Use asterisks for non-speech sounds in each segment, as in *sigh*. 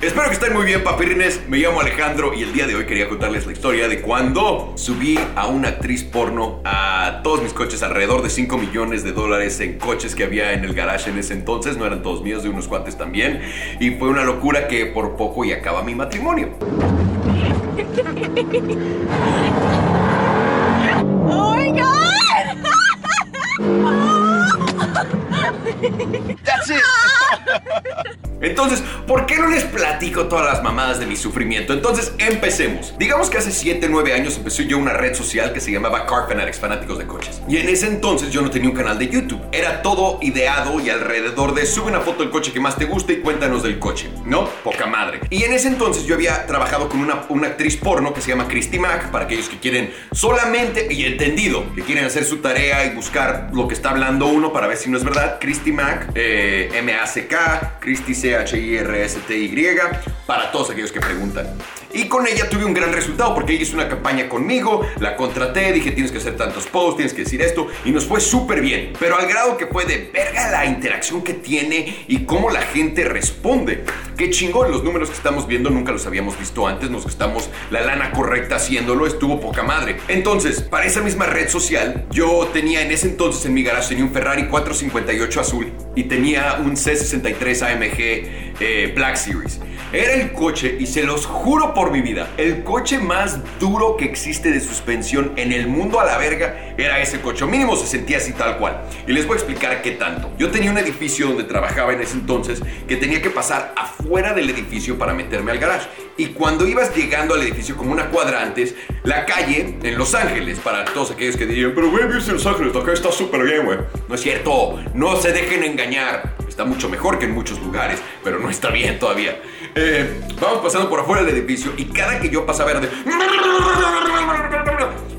Espero que estén muy bien, papirines. Me llamo Alejandro y el día de hoy quería contarles la historia de cuando subí a una actriz porno a todos mis coches, alrededor de 5 millones de dólares en coches que había en el garage en ese entonces. No eran todos míos, de unos cuantes también. Y fue una locura que por poco y acaba mi matrimonio. Oh my god! That's it. *laughs* *laughs* Entonces, ¿por qué no les platico todas las mamadas de mi sufrimiento? Entonces, empecemos. Digamos que hace 7, 9 años empecé yo una red social que se llamaba Car Fanatics, fanáticos de coches. Y en ese entonces yo no tenía un canal de YouTube. Era todo ideado y alrededor de sube una foto del coche que más te guste y cuéntanos del coche, ¿no? Poca madre. Y en ese entonces yo había trabajado con una, una actriz porno que se llama Christy Mack, para aquellos que quieren solamente, y entendido, que quieren hacer su tarea y buscar lo que está hablando uno para ver si no es verdad. Christy Mack, eh, M-A-C-K, Christy C H-I-R-S-T-Y, para todos aquellos que preguntan. Y con ella tuve un gran resultado porque ella hizo una campaña conmigo, la contraté, dije tienes que hacer tantos posts, tienes que decir esto, y nos fue súper bien. Pero al grado que fue de verga la interacción que tiene y cómo la gente responde. Qué chingón, los números que estamos viendo nunca los habíamos visto antes, nos gastamos la lana correcta haciéndolo, estuvo poca madre. Entonces, para esa misma red social, yo tenía en ese entonces en mi garage, tenía un Ferrari 458 azul y tenía un C63 AMG eh, Black Series. Era el coche, y se los juro por mi vida, el coche más duro que existe de suspensión en el mundo a la verga era ese coche. O mínimo se sentía así tal cual. Y les voy a explicar qué tanto. Yo tenía un edificio donde trabajaba en ese entonces que tenía que pasar afuera del edificio para meterme al garage. Y cuando ibas llegando al edificio como una cuadra antes, la calle en Los Ángeles, para todos aquellos que dirían, pero güey, vives en Los Ángeles, acá está súper bien, güey. No es cierto, no se dejen engañar. Está mucho mejor que en muchos lugares, pero no está bien todavía. Eh, vamos pasando por afuera del edificio y cada que yo pasaba era de...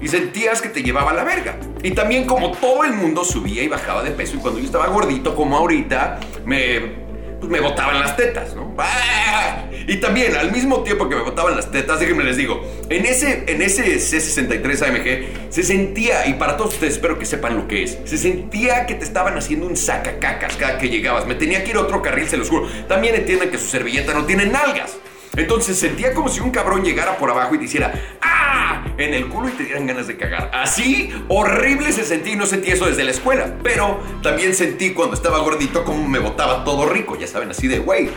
Y sentías que te llevaba la verga. Y también como todo el mundo subía y bajaba de peso y cuando yo estaba gordito como ahorita, me pues me botaban las tetas, ¿no? ¡Ah! Y también, al mismo tiempo que me botaban las tetas, déjenme les digo, en ese, en ese C63 AMG se sentía, y para todos ustedes espero que sepan lo que es, se sentía que te estaban haciendo un sacacacas cada que llegabas. Me tenía que ir a otro carril, se los juro. También entiendan que su servilleta no tiene nalgas. Entonces sentía como si un cabrón llegara por abajo y te hiciera ¡Ah! En el culo y te dieran ganas de cagar. Así horrible se sentía y no sentí eso desde la escuela. Pero también sentí cuando estaba gordito como me botaba todo rico, ya saben, así de güey.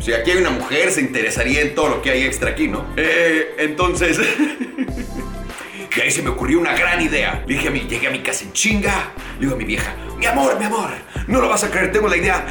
Si aquí hay una mujer, se interesaría en todo lo que hay extra aquí, ¿no? Eh, entonces. *laughs* y ahí se me ocurrió una gran idea. Le dije a mi, llegué a mi casa en chinga. Le digo a mi vieja, mi amor, mi amor, no lo vas a creer, tengo la idea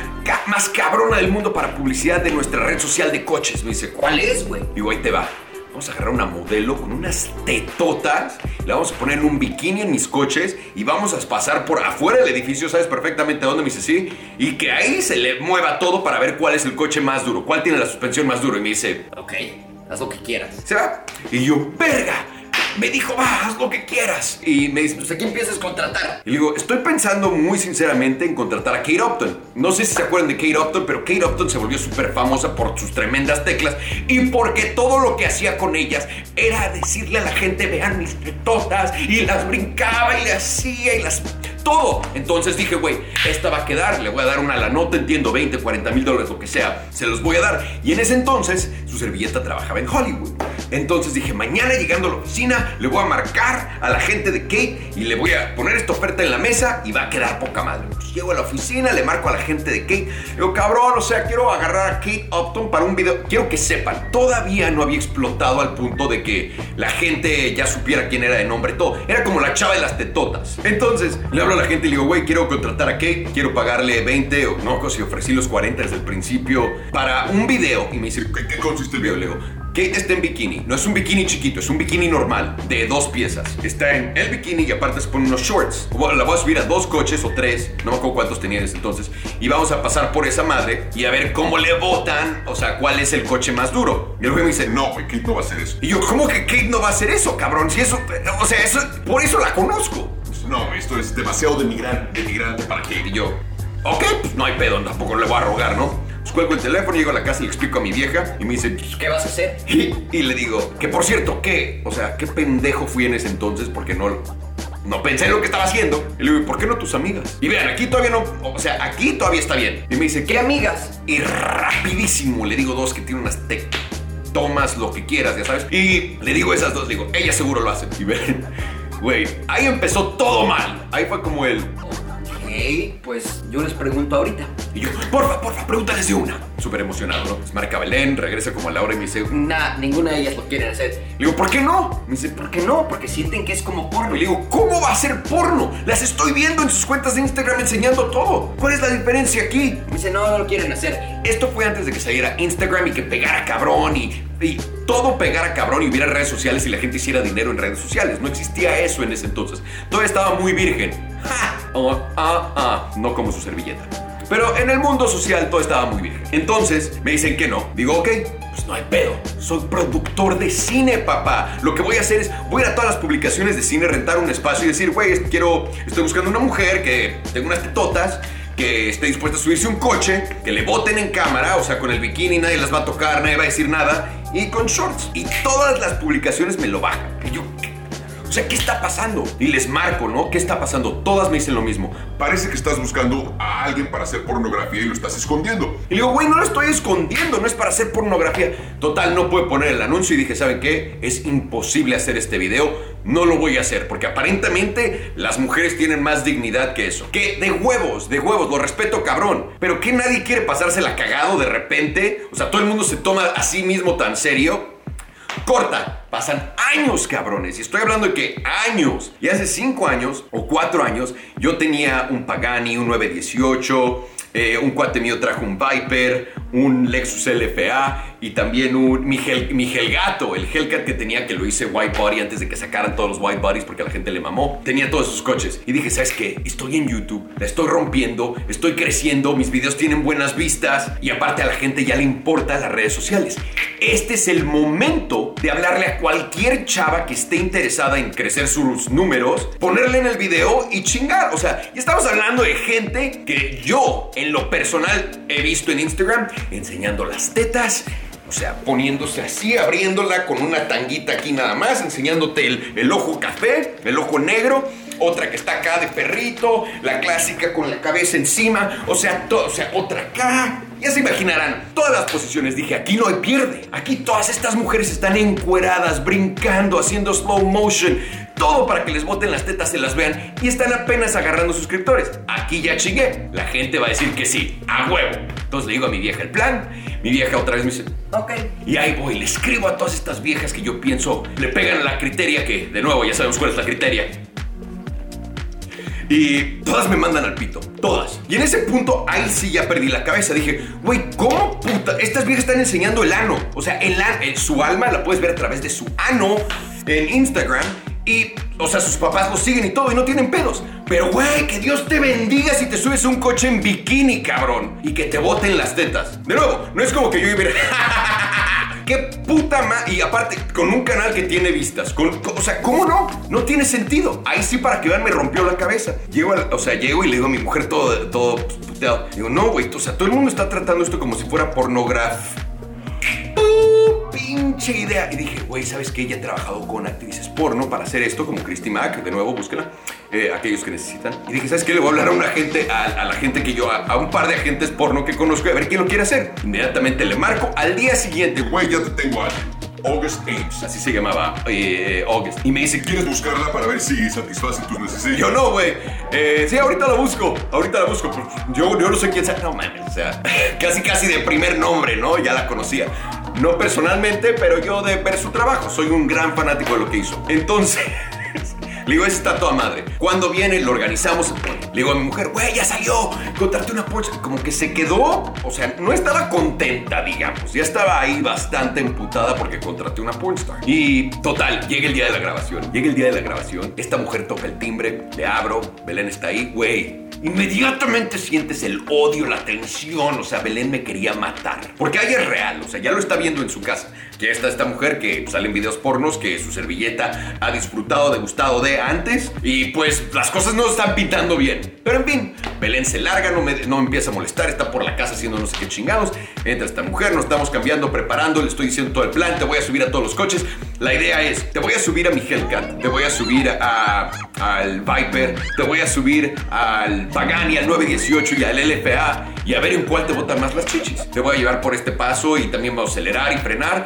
más cabrona del mundo para publicidad de nuestra red social de coches. Me dice, ¿cuál es, güey? Digo, ahí te va. Vamos a agarrar una modelo con unas tetotas, la vamos a poner en un bikini en mis coches y vamos a pasar por afuera del edificio, sabes perfectamente dónde me dice sí, y que ahí se le mueva todo para ver cuál es el coche más duro, cuál tiene la suspensión más duro. Y me dice, ok, haz lo que quieras. ¿se va? Y yo, verga, me dijo, va, haz lo que quieras. Y me dice, pues aquí empiezas a contratar. Y le digo, estoy pensando muy sinceramente en contratar a Kate Upton. No sé si se acuerdan de Kate Upton, pero Kate Upton se volvió súper famosa por sus tremendas teclas y porque todo lo que hacía con ellas era decirle a la gente, vean mis tetotas, y las brincaba y le hacía y las todo. Entonces dije, güey, esta va a quedar, le voy a dar una la nota, entiendo, 20, 40 mil dólares, lo que sea, se los voy a dar. Y en ese entonces, su servilleta trabajaba en Hollywood. Entonces dije, mañana llegando a la oficina, le voy a marcar a la gente de Kate y le voy a poner esta oferta en la mesa y va a quedar poca madre. Llego a la oficina, le marco a la gente de Kate, le digo, cabrón, o sea, quiero agarrar a Kate Upton para un video. Quiero que sepan, todavía no había explotado al punto de que la gente ya supiera quién era de nombre todo. Era como la chava de las tetotas. Entonces, le hablo a la gente y le digo, güey, quiero contratar a Kate, quiero pagarle 20 o no, si ofrecí los 40 desde el principio para un video. Y me dice, ¿qué, qué consiste el video? Le digo, Kate está en bikini. No es un bikini chiquito, es un bikini normal, de dos piezas. Está en el bikini y aparte se pone unos shorts. La voy a subir a dos coches o tres, no me acuerdo cuántos tenía entonces. Y vamos a pasar por esa madre y a ver cómo le votan, o sea, cuál es el coche más duro. Y el me dice, no, güey, Kate no va a hacer eso. Y yo, ¿cómo que Kate no va a hacer eso, cabrón? Si eso, o sea, eso, por eso la conozco. No, esto es demasiado de migrante, para Kate. Y yo, ok, pues no hay pedo, tampoco le voy a rogar, ¿no? Pues cuelgo el teléfono, llego a la casa y le explico a mi vieja y me dice, "Pues, ¿Qué vas a hacer? y, y le digo, que por cierto, ¿qué? O sea, qué pendejo fui en ese entonces porque no, no pensé en lo que estaba haciendo. Y le digo, ¿por qué no tus amigas? Y vean, aquí todavía no, o sea, aquí todavía está bien. Y me dice, ¿qué amigas? Y rapidísimo le digo dos que tienen unas tec tomas lo que quieras, ya sabes. Y le digo esas dos, digo, ellas seguro lo hacen. Y ven, güey, ahí empezó todo mal. Ahí fue como el, pues yo les pregunto ahorita. y yo, porfa, porfa, pregúntales de una. Súper emocionado, ¿no? Se marca Belén, regresa como a la hora y me dice, Nah, ninguna de ellas lo quieren hacer. le digo, ¿por qué no? Me dice, ¿Por qué no? Porque sienten que es como porno. Y le digo, ¿cómo va a ser porno? Las estoy viendo en sus cuentas de Instagram enseñando todo. ¿Cuál es la diferencia aquí? Me dice, no, no lo quieren hacer. Esto fue antes de que saliera Instagram y que pegara cabrón y, y todo pegara cabrón y hubiera redes sociales y la gente hiciera dinero en redes sociales. No existía eso en ese entonces. Todavía estaba muy virgen. ¡Ja! Oh, ah, ah. No como su servilleta. Pero en el mundo social todo estaba muy virgen. Entonces me dicen que no. Digo, ok, pues no hay pedo. Soy productor de cine, papá. Lo que voy a hacer es, voy a ir a todas las publicaciones de cine, rentar un espacio y decir, güey, quiero, estoy buscando una mujer que tenga unas tetotas que esté dispuesta a subirse un coche, que le boten en cámara, o sea, con el bikini nadie las va a tocar, nadie va a decir nada, y con shorts. Y todas las publicaciones me lo bajan. Yo, ¿qué? O sea, ¿qué está pasando? Y les marco, ¿no? ¿Qué está pasando? Todas me dicen lo mismo. Parece que estás buscando a alguien para hacer pornografía y lo estás escondiendo. Y le digo, güey, no lo estoy escondiendo, no es para hacer pornografía. Total, no puede poner el anuncio y dije, ¿saben qué? Es imposible hacer este video, no lo voy a hacer, porque aparentemente las mujeres tienen más dignidad que eso. Que de huevos, de huevos, lo respeto cabrón. Pero que nadie quiere pasársela cagado de repente. O sea, todo el mundo se toma a sí mismo tan serio. Corta, pasan años, cabrones. Y estoy hablando de que años. Y hace 5 años o 4 años, yo tenía un Pagani, un 918. eh, un cuate mío trajo un Viper, un Lexus LFA y también un mi, Hel- mi Helgato, el Hellcat que tenía que lo hice white body antes de que sacaran todos los white bodies porque la gente le mamó. Tenía todos esos coches y dije, ¿sabes qué? Estoy en YouTube, la estoy rompiendo, estoy creciendo, mis videos tienen buenas vistas y aparte a la gente ya le importa las redes sociales. Este es el momento de hablarle a cualquier chava que esté interesada en crecer sus números, ponerle en el video y chingar. O sea, ya estamos hablando de gente que yo, en lo personal, he visto en Instagram enseñando las tetas. O sea, poniéndose así, abriéndola con una tanguita aquí nada más, enseñándote el, el ojo café, el ojo negro, otra que está acá de perrito, la clásica con la cabeza encima, o sea, o sea, otra acá. Ya se imaginarán, todas las posiciones, dije, aquí no hay pierde. Aquí todas estas mujeres están encueradas, brincando, haciendo slow motion, todo para que les boten las tetas, se las vean y están apenas agarrando suscriptores. Aquí ya chingué. La gente va a decir que sí, a huevo. Entonces le digo a mi vieja el plan. Mi vieja otra vez me dice, Ok. y ahí voy, le escribo a todas estas viejas que yo pienso le pegan a la criteria, que de nuevo ya sabemos cuál es la criteria. Y todas me mandan al pito, todas. Y en ese punto, ahí sí ya perdí la cabeza. Dije, güey, ¿cómo puta? Estas viejas están enseñando el ano. O sea, el eh, su alma la puedes ver a través de su ano en Instagram. Y, o sea, sus papás lo siguen y todo y no tienen pedos. Pero, güey, que Dios te bendiga si te subes un coche en bikini, cabrón. Y que te boten las tetas. De nuevo, no es como que yo iba a *laughs* ¡Qué puta ma... Y aparte, con un canal que tiene vistas. O sea, ¿cómo no? No tiene sentido. Ahí sí, para que vean, me rompió la cabeza. Llego, al- o sea, llego y le digo a mi mujer todo, todo puteado. Digo, no, güey, o sea, todo el mundo está tratando esto como si fuera pornografía. Pinche idea. Y dije, güey, ¿sabes qué? Ella ha trabajado con actrices porno para hacer esto, como Christy Mack, de nuevo, búsquela, eh, aquellos que necesitan. Y dije, ¿sabes qué? Le voy a hablar a una gente, a, la gente que yo, a, un par de agentes porno que conozco, a ver quién lo quiere hacer. Inmediatamente le marco. Al día siguiente, güey, Güey, ya te tengo a August Ames. así se llamaba, eh, August. Y me dice, ¿Quieres buscarla para ver si satisface tus necesidades? Yo no, güey. Eh, sí, ahorita la busco. Ahorita la busco. Pues, Yo, yo no sé quién sea. No mames, o sea, *laughs* casi casi de primer nombre, ¿no? Ya la conocía. No personalmente, pero yo de ver su trabajo. Soy un gran fanático de lo que hizo. Entonces. Le digo, está toda madre. Cuando viene, lo organizamos. Le digo a mi mujer, güey, ya salió. Contraté una Porsche. Como que se quedó. O sea, no estaba contenta, digamos. Ya estaba ahí bastante emputada porque contraté una pornstar. Y total, llega el día de la grabación. Llega el día de la grabación. Esta mujer toca el timbre. Le abro. Belén está ahí. Güey, inmediatamente sientes el odio, la tensión. O sea, Belén me quería matar. Porque ahí es real. O sea, ya lo está viendo en su casa. Ya está esta mujer que sale en videos pornos, que su servilleta ha disfrutado, degustado de antes y pues las cosas no están pintando bien. Pero en fin, Belén se larga, no me, no empieza a molestar, está por la casa haciendo no sé qué chingados. Entra esta mujer, nos estamos cambiando, preparando, le estoy diciendo todo el plan, te voy a subir a todos los coches. La idea es, te voy a subir a mi Hellcat, te voy a subir a, al Viper, te voy a subir al Pagani, al 918 y al LFA y a ver en cuál te botan más las chichis. Te voy a llevar por este paso y también voy a acelerar y frenar.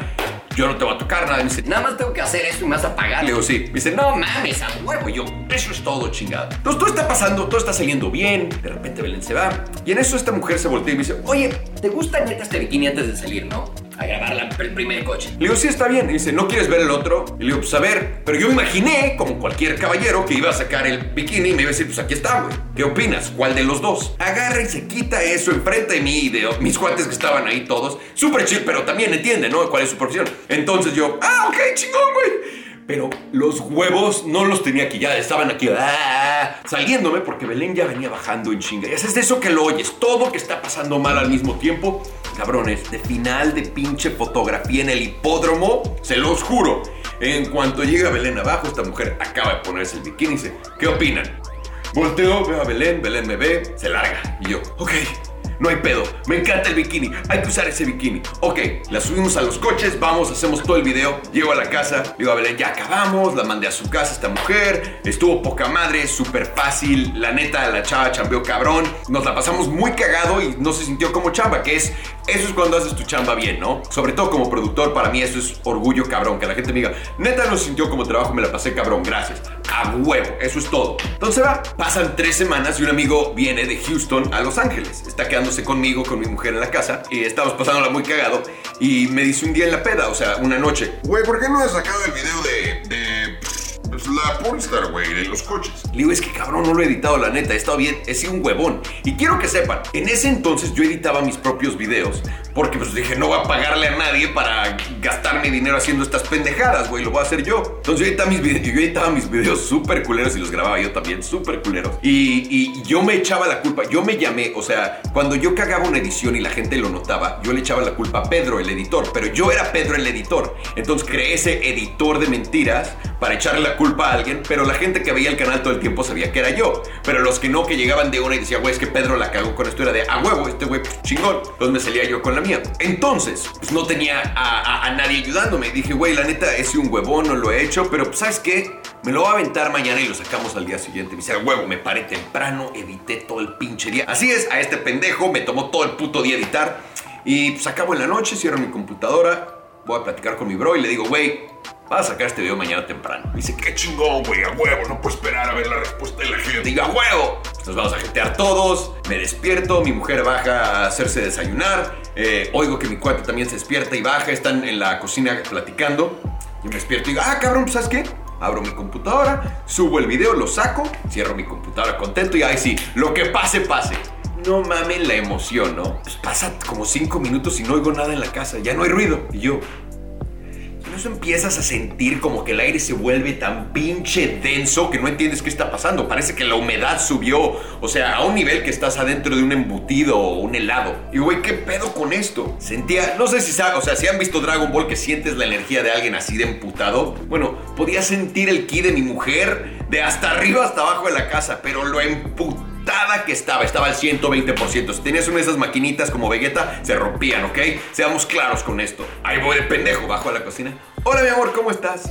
Yo no te voy a tocar nada. Me dice, Nada más tengo que hacer esto y me vas a pagar. le digo, sí. Me dice, no mames, a huevo. Y yo, eso es todo, chingada. Entonces todo está pasando, todo está saliendo bien. De repente Belén se va. Y en eso esta mujer se voltea y me dice, oye, ¿Te gusta neta este bikini antes de salir, no? A grabar la- el primer coche. Le digo, sí, está bien. Y dice, ¿no quieres ver el otro? Y le digo, pues a ver. Pero yo imaginé, como cualquier caballero, que iba a sacar el bikini y me iba a decir, pues aquí está, güey. ¿Qué opinas? ¿Cuál de los dos? Agarra y se quita eso enfrente de mí y de mis cuates que estaban ahí todos. Súper chill, pero también entiende, ¿no? ¿Cuál es su profesión? Entonces yo, ah, ok, chingón, güey. Pero los huevos no los tenía aquí, ya estaban aquí ah, saliéndome porque Belén ya venía bajando en chinga. Es de eso que lo oyes, todo que está pasando mal al mismo tiempo. Cabrones, de final de pinche fotografía en el hipódromo, se los juro. En cuanto llega Belén abajo, esta mujer acaba de ponerse el bikini y dice, ¿qué opinan? Volteo, veo a Belén, Belén me ve, se larga. Y yo, ok, no hay pedo, me encanta el bikini, hay que usar ese bikini. Ok, la subimos a los coches, vamos, hacemos todo el video. Llego a la casa, digo a Belén, ya acabamos, la mandé a su casa esta mujer, estuvo poca madre, súper fácil. La neta, la chava chambeó cabrón, nos la pasamos muy cagado y no se sintió como chamba, que es, eso es cuando haces tu chamba bien, ¿no? Sobre todo como productor, para mí eso es orgullo cabrón, que la gente me diga, neta no sintió como trabajo, me la pasé cabrón, gracias. A huevo, eso es todo. Entonces va, pasan tres semanas y un amigo viene de Houston a Los Ángeles. Está quedándose conmigo, con mi mujer en la casa y estamos pasándola muy cagado. Y me dice un día en la peda, o sea, una noche, Güey, ¿por qué no has sacado el video de. de. Pues, la pornstar, güey, de los coches? Le digo, es que cabrón, no lo he editado, la neta, he estado bien, he sido un huevón. Y quiero que sepan, en ese entonces yo editaba mis propios videos, porque pues dije, no voy a pagarle a nadie para gastar mi dinero haciendo estas pendejadas, güey, lo voy a hacer yo. Entonces yo editaba mis, vide- yo editaba mis videos súper culeros y los grababa yo también, súper culeros. Y, y yo me echaba la culpa, yo me llamé, o sea, cuando yo cagaba una edición y la gente lo notaba, yo le echaba la culpa a Pedro, el editor, pero yo era Pedro el editor. Entonces creé ese editor de mentiras para echarle la culpa a alguien, pero la gente que veía el canal todo el tiempo sabía que era yo. Pero los que no, que llegaban de una y decían, güey, es que Pedro la cagó con esto, era de, a huevo, este güey, pues, chingón. Entonces me salía yo con la Entonces, pues no tenía a, nadie ayudándome. Dije, güey, la neta, he sido un huevón, no lo he hecho, pero pues, ¿sabes qué? Me lo voy a aventar mañana y lo sacamos al día siguiente. Me dice, huevo, me paré temprano, edité todo el pinche día. Así es, a este pendejo me tomó todo el puto día editar. Y pues acabo en la noche, cierro mi computadora, voy a platicar con mi bro y le digo, güey, vas a sacar este video mañana temprano. Me dice, Qué chingón, güey, a huevo, no puedo esperar a ver la respuesta de la gente. digo, a huevo. Nos vamos a jetear todos. Me despierto, mi mujer baja a hacerse desayunar. eh, oigo que mi cuate también se despierta y baja. Están en la cocina platicando. Yo me despierto y digo, ah, cabrón, pues, ¿sabes qué? Abro mi computadora, subo el video, lo saco, cierro mi computadora contento y ahí sí, lo que pase, pase. No mamen la emoción, ¿no? Pues pasa como cinco minutos y no oigo nada en la casa, ya no hay ruido. Y yo, y empiezas a sentir como que el aire se vuelve tan pinche denso que no entiendes qué está pasando. Parece que la humedad subió, o sea, a un nivel que estás adentro de un embutido o un helado. Y güey, ¿qué pedo con esto? Sentía, no sé si saben, o sea, si han visto Dragon Ball que sientes la energía de alguien así de emputado. Bueno, podía sentir el ki de mi mujer de hasta arriba hasta abajo de la casa, pero lo emputada que estaba, estaba al 120%. Si tenías una de esas maquinitas como Vegeta, se rompían, ¿ok? Seamos claros con esto. Ahí voy de pendejo, bajo a la cocina. Hola, mi amor, ¿cómo estás?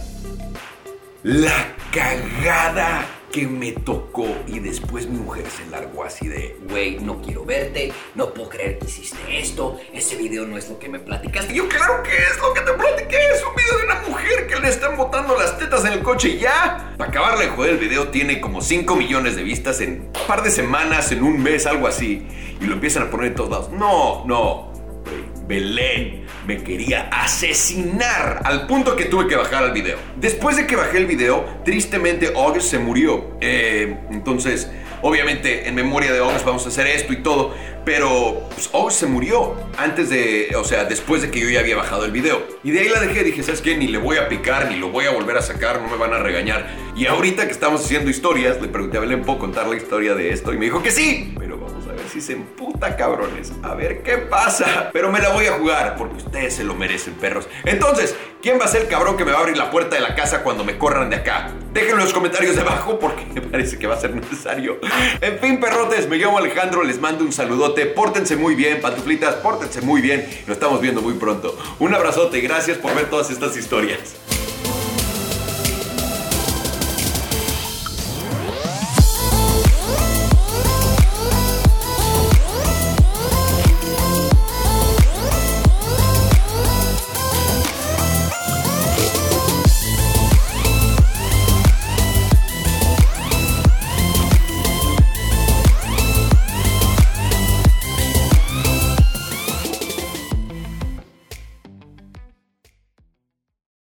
La cagada que me tocó y después mi mujer se largó así de... Güey, no quiero verte, no puedo creer que hiciste esto, ese video no es lo que me platicaste. Yo claro que es lo que te platiqué, es un video de una mujer que le están botando las tetas en el coche y ya. Para acabarle de joder, el video tiene como 5 millones de vistas en un par de semanas, en un mes, algo así. Y lo empiezan a poner en todos lados. No, no. Belén me quería asesinar al punto que tuve que bajar el video. Después de que bajé el video, tristemente August se murió. Eh, entonces, obviamente, en memoria de August vamos a hacer esto y todo. Pero pues, August se murió antes de, o sea, después de que yo ya había bajado el video. Y de ahí la dejé, dije, ¿sabes qué? Ni le voy a picar, ni lo voy a volver a sacar, no me van a regañar. Y ahorita que estamos haciendo historias, le pregunté a Belén, ¿puedo contar la historia de esto? Y me dijo que sí. Pero vamos a ver ver si se emputa, cabrones. A ver qué pasa. Pero me la voy a jugar porque ustedes se lo merecen, perros. Entonces, ¿quién va a ser el cabrón que me va a abrir la puerta de la casa cuando me corran de acá? Déjenlo en los comentarios debajo porque me parece que va a ser necesario. En fin, perrotes, me llamo Alejandro, les mando un saludote. Pórtense muy bien, pantuflitas, pórtense muy bien. Nos estamos viendo muy pronto. Un abrazote y gracias por ver todas estas historias.